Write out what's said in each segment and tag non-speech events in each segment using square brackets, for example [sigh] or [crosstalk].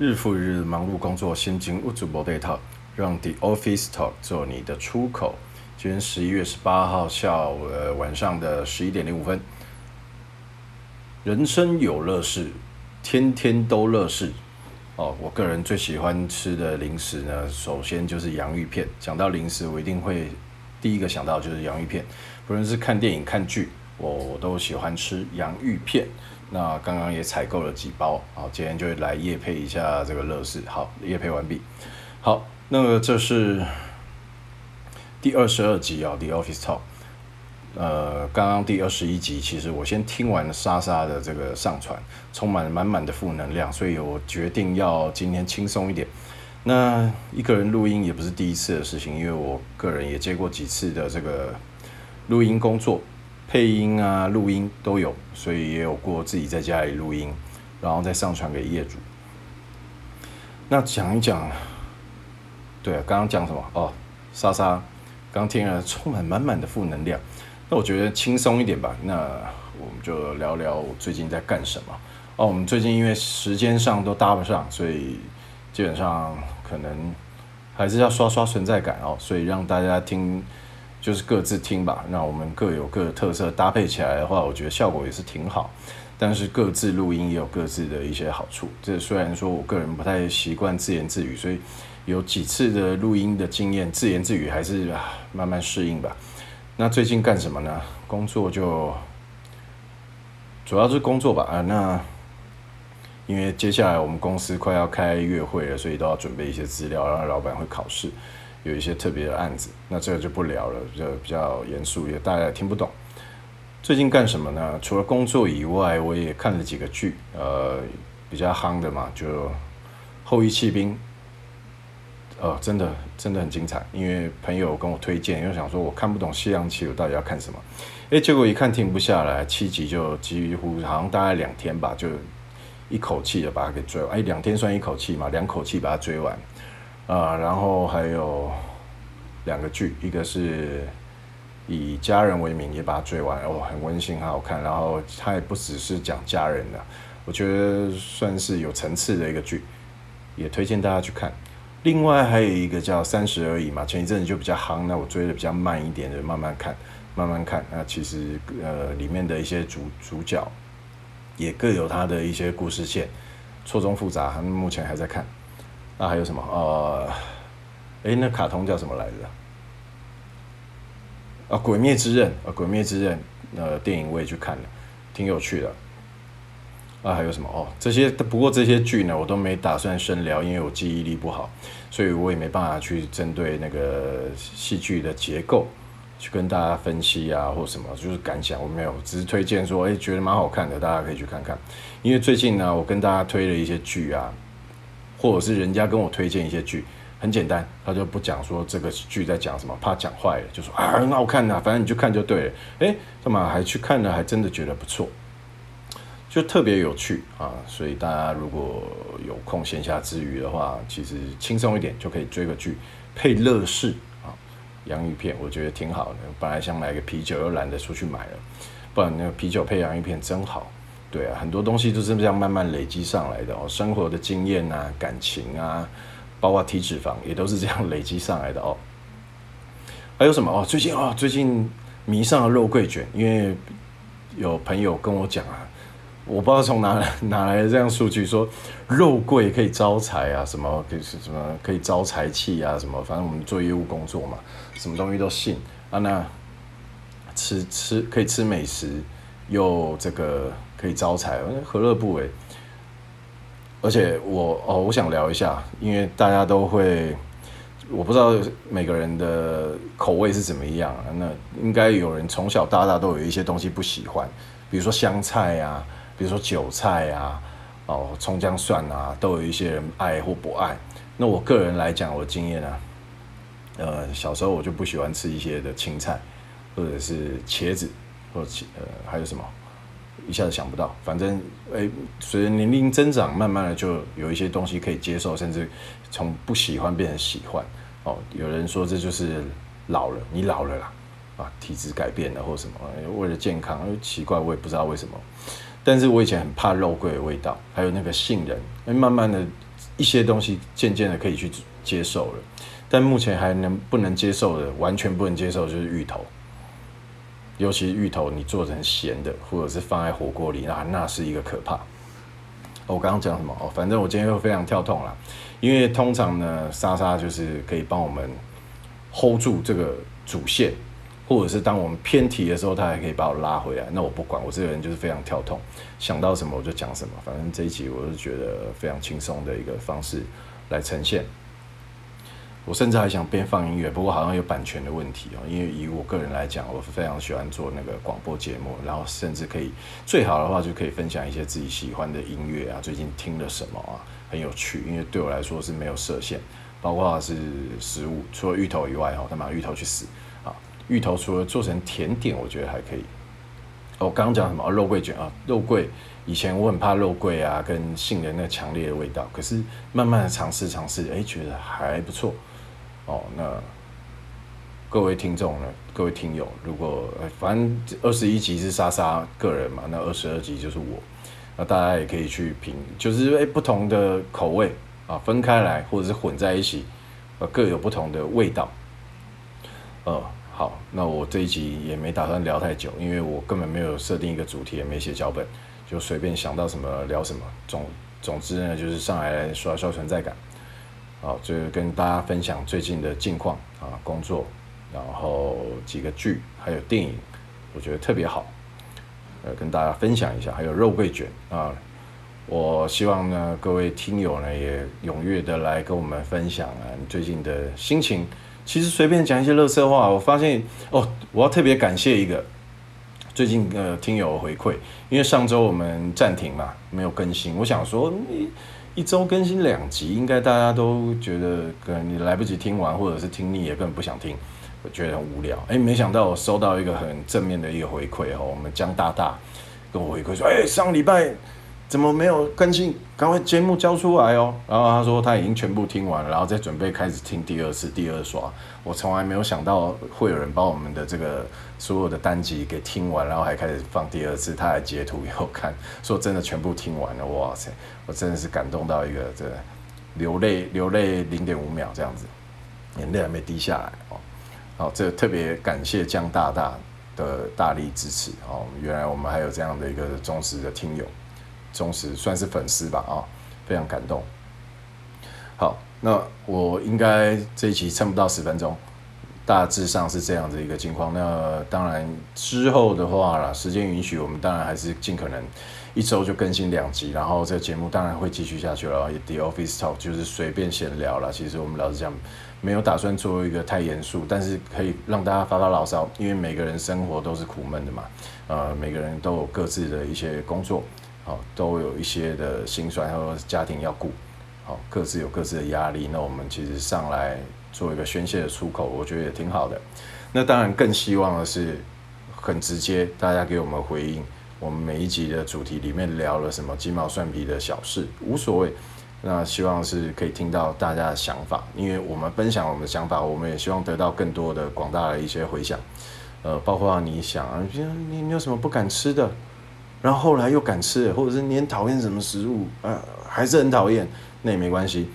日复一日忙碌工作，心情无处不在套，让 The Office Talk 做你的出口。今天十一月十八号下午呃晚上的十一点零五分。人生有乐事，天天都乐事。哦，我个人最喜欢吃的零食呢，首先就是洋芋片。讲到零食，我一定会第一个想到就是洋芋片。不论是看电影、看剧，我我都喜欢吃洋芋片。那刚刚也采购了几包，好，今天就来夜配一下这个乐事。好，夜配完毕。好，那么这是第二十二集啊，《The Office Talk》。呃，刚刚第二十一集，其实我先听完了莎莎的这个上传，充满满满的负能量，所以我决定要今天轻松一点。那一个人录音也不是第一次的事情，因为我个人也接过几次的这个录音工作。配音啊，录音都有，所以也有过自己在家里录音，然后再上传给业主。那讲一讲，对啊，刚刚讲什么？哦，莎莎，刚听了充满满满的负能量。那我觉得轻松一点吧。那我们就聊聊我最近在干什么。哦，我们最近因为时间上都搭不上，所以基本上可能还是要刷刷存在感哦，所以让大家听。就是各自听吧，那我们各有各的特色，搭配起来的话，我觉得效果也是挺好。但是各自录音也有各自的一些好处。这虽然说我个人不太习惯自言自语，所以有几次的录音的经验，自言自语还是慢慢适应吧。那最近干什么呢？工作就主要是工作吧啊。那因为接下来我们公司快要开月会了，所以都要准备一些资料，然后老板会考试。有一些特别的案子，那这个就不聊了，就比较严肃，也大家也听不懂。最近干什么呢？除了工作以外，我也看了几个剧，呃，比较夯的嘛，就《后翼弃兵》。呃，真的真的很精彩，因为朋友跟我推荐，因为想说我看不懂西洋棋，我到底要看什么？诶，结果一看停不下来，七集就几乎好像大概两天吧，就一口气的把它给追完。哎，两天算一口气嘛，两口气把它追完。啊，然后还有两个剧，一个是以家人为名，也把它追完，哦，很温馨，很好看。然后它也不只是讲家人的，我觉得算是有层次的一个剧，也推荐大家去看。另外还有一个叫《三十而已》嘛，前一阵子就比较夯，那我追的比较慢一点的，慢慢看，慢慢看。那其实呃，里面的一些主主角也各有他的一些故事线，错综复杂，他们目前还在看。那还有什么？呃，诶，那卡通叫什么来着？啊，《鬼灭之刃》啊，《鬼灭之刃》呃，电影我也去看了，挺有趣的。啊，还有什么？哦，这些不过这些剧呢，我都没打算深聊，因为我记忆力不好，所以我也没办法去针对那个戏剧的结构去跟大家分析啊，或什么，就是感想我没有，只是推荐说，诶，觉得蛮好看的，大家可以去看看。因为最近呢，我跟大家推了一些剧啊。或者是人家跟我推荐一些剧，很简单，他就不讲说这个剧在讲什么，怕讲坏了，就说啊很好看呐、反正你就看就对了。诶，干嘛还去看呢？还真的觉得不错，就特别有趣啊。所以大家如果有空闲暇之余的话，其实轻松一点就可以追个剧，配乐事啊，洋芋片，我觉得挺好的。本来想买个啤酒，又懒得出去买了，不然那个啤酒配洋芋片真好。对啊，很多东西都是这样慢慢累积上来的哦，生活的经验啊、感情啊，包括体脂肪也都是这样累积上来的哦。还有什么哦？最近哦，最近迷上了肉桂卷，因为有朋友跟我讲啊，我不知道从哪来 [laughs] 哪来的这样数据，说肉桂可以招财啊，什么可以什么可以招财气啊，什么反正我们做业务工作嘛，什么东西都信啊。那吃吃可以吃美食，又这个。可以招财，何乐不为？而且我哦，我想聊一下，因为大家都会，我不知道每个人的口味是怎么样。那应该有人从小到大都有一些东西不喜欢，比如说香菜啊，比如说韭菜啊，哦，葱姜蒜啊，都有一些人爱或不爱。那我个人来讲，我的经验啊，呃，小时候我就不喜欢吃一些的青菜，或者是茄子，或者呃，还有什么？一下子想不到，反正诶，随着年龄增长，慢慢的就有一些东西可以接受，甚至从不喜欢变成喜欢。哦，有人说这就是老了，你老了啦，啊，体质改变了或什么，为了健康，奇怪，我也不知道为什么。但是我以前很怕肉桂的味道，还有那个杏仁，诶，慢慢的一些东西渐渐的可以去接受了，但目前还能不能接受的，完全不能接受就是芋头，尤其是芋头你做成咸的，或者是放在火锅里，那那是一个可怕。我刚刚讲什么？哦，反正我今天会非常跳痛啦，因为通常呢，莎莎就是可以帮我们 hold 住这个主线，或者是当我们偏题的时候，他还可以把我拉回来。那我不管，我这个人就是非常跳痛，想到什么我就讲什么。反正这一集我是觉得非常轻松的一个方式来呈现。我甚至还想边放音乐，不过好像有版权的问题哦。因为以我个人来讲，我非常喜欢做那个广播节目，然后甚至可以最好的话就可以分享一些自己喜欢的音乐啊，最近听了什么啊，很有趣。因为对我来说是没有设限，包括是食物，除了芋头以外哈，他把芋头去死啊！芋头除了做成甜点，我觉得还可以。我刚刚讲什么？肉桂卷啊，肉桂。以前我很怕肉桂啊，跟杏仁那强烈的味道，可是慢慢的尝试尝试，哎，觉得还不错。哦，那各位听众呢？各位听友，如果反正二十一集是莎莎个人嘛，那二十二集就是我，那大家也可以去评，就是因为不同的口味啊，分开来或者是混在一起，呃，各有不同的味道。呃，好，那我这一集也没打算聊太久，因为我根本没有设定一个主题，也没写脚本，就随便想到什么聊什么。总总之呢，就是上来刷刷存在感。好，就跟大家分享最近的近况啊，工作，然后几个剧，还有电影，我觉得特别好，呃，跟大家分享一下。还有肉桂卷啊，我希望呢，各位听友呢也踊跃的来跟我们分享啊，你最近的心情。其实随便讲一些乐色话，我发现哦，我要特别感谢一个最近呃听友回馈，因为上周我们暂停嘛，没有更新，我想说一周更新两集，应该大家都觉得可能你来不及听完，或者是听腻也根本不想听，我觉得很无聊。哎，没想到我收到一个很正面的一个回馈哦，我们江大大跟我回馈说，哎，上礼拜。怎么没有更新？赶快节目交出来哦！然后他说他已经全部听完了，然后再准备开始听第二次、第二刷。我从来没有想到会有人把我们的这个所有的单集给听完，然后还开始放第二次，他还截图给我看，说真的全部听完了。哇塞，我真的是感动到一个这流泪 [laughs] 流泪零点五秒这样子，眼泪还没滴下来哦。好，这特别感谢江大大的大力支持哦。原来我们还有这样的一个忠实的听友。忠实算是粉丝吧，啊，非常感动。好，那我应该这一期撑不到十分钟，大致上是这样子一个情况。那当然之后的话啦，时间允许，我们当然还是尽可能一周就更新两集，然后这节目当然会继续下去了。The Office Talk 就是随便闲聊了，其实我们老实讲，没有打算做一个太严肃，但是可以让大家发发牢骚，因为每个人生活都是苦闷的嘛，呃，每个人都有各自的一些工作。好，都有一些的心酸，或者是家庭要顾，好，各自有各自的压力。那我们其实上来做一个宣泄的出口，我觉得也挺好的。那当然更希望的是很直接，大家给我们回应。我们每一集的主题里面聊了什么鸡毛蒜皮的小事，无所谓。那希望是可以听到大家的想法，因为我们分享我们的想法，我们也希望得到更多的广大的一些回响。呃，包括你想，你你有什么不敢吃的？然后后来又敢吃，或者是你很讨厌什么食物，呃，还是很讨厌，那也没关系，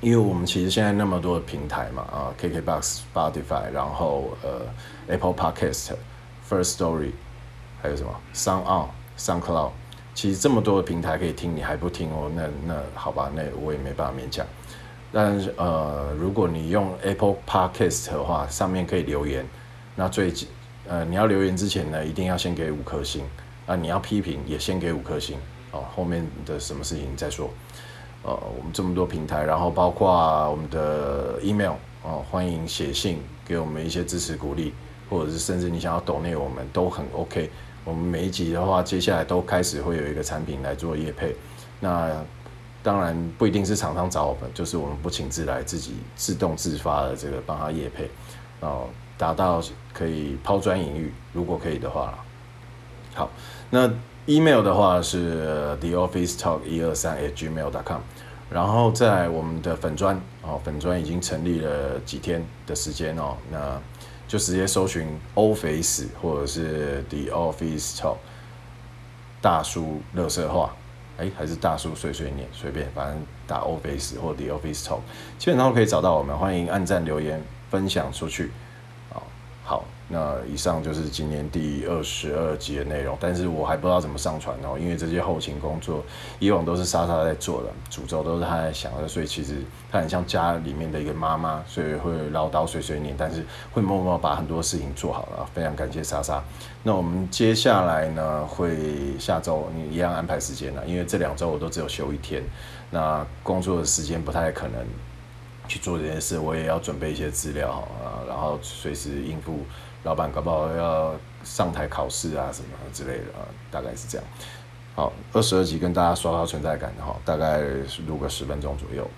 因为我们其实现在那么多的平台嘛，啊，KKBOX、Spotify，然后呃，Apple Podcast、First Story，还有什么 Sound On、SoundCloud，其实这么多的平台可以听，你还不听哦？那那好吧，那我也没办法勉强。但呃，如果你用 Apple Podcast 的话，上面可以留言，那最呃，你要留言之前呢，一定要先给五颗星。那，你要批评也先给五颗星哦，后面的什么事情再说。呃，我们这么多平台，然后包括我们的 email 哦，欢迎写信给我们一些支持鼓励，或者是甚至你想要 donate 我们都很 OK。我们每一集的话，接下来都开始会有一个产品来做业配。那当然不一定是厂商找我们，就是我们不请自来，自己自动自发的这个帮他业配，哦，达到可以抛砖引玉，如果可以的话。好，那 email 的话是 the office talk 一二三 at gmail dot com，然后在我们的粉专哦，粉专已经成立了几天的时间哦，那就直接搜寻 office 或者是 the office talk 大叔乐色话哎，还是大叔碎碎念，随便，反正打 Office 或 The Office Talk，基本上都可以找到我们。欢迎按赞、留言、分享出去。好，那以上就是今年第二十二集的内容，但是我还不知道怎么上传哦，因为这些后勤工作以往都是莎莎在做的，主轴都是她在想的，所以其实她很像家里面的一个妈妈，所以会唠叨碎碎念，但是会默默把很多事情做好了。非常感谢莎莎。那我们接下来呢，会下周你一样安排时间了，因为这两周我都只有休一天，那工作的时间不太可能。去做这件事，我也要准备一些资料啊，然后随时应付老板，搞不好要上台考试啊什么之类的啊，大概是这样。好，二十二集跟大家刷刷存在感哈，大概录个十分钟左右。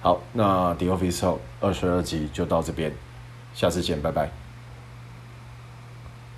好，那 The Office 二十二集就到这边，下次见，拜拜。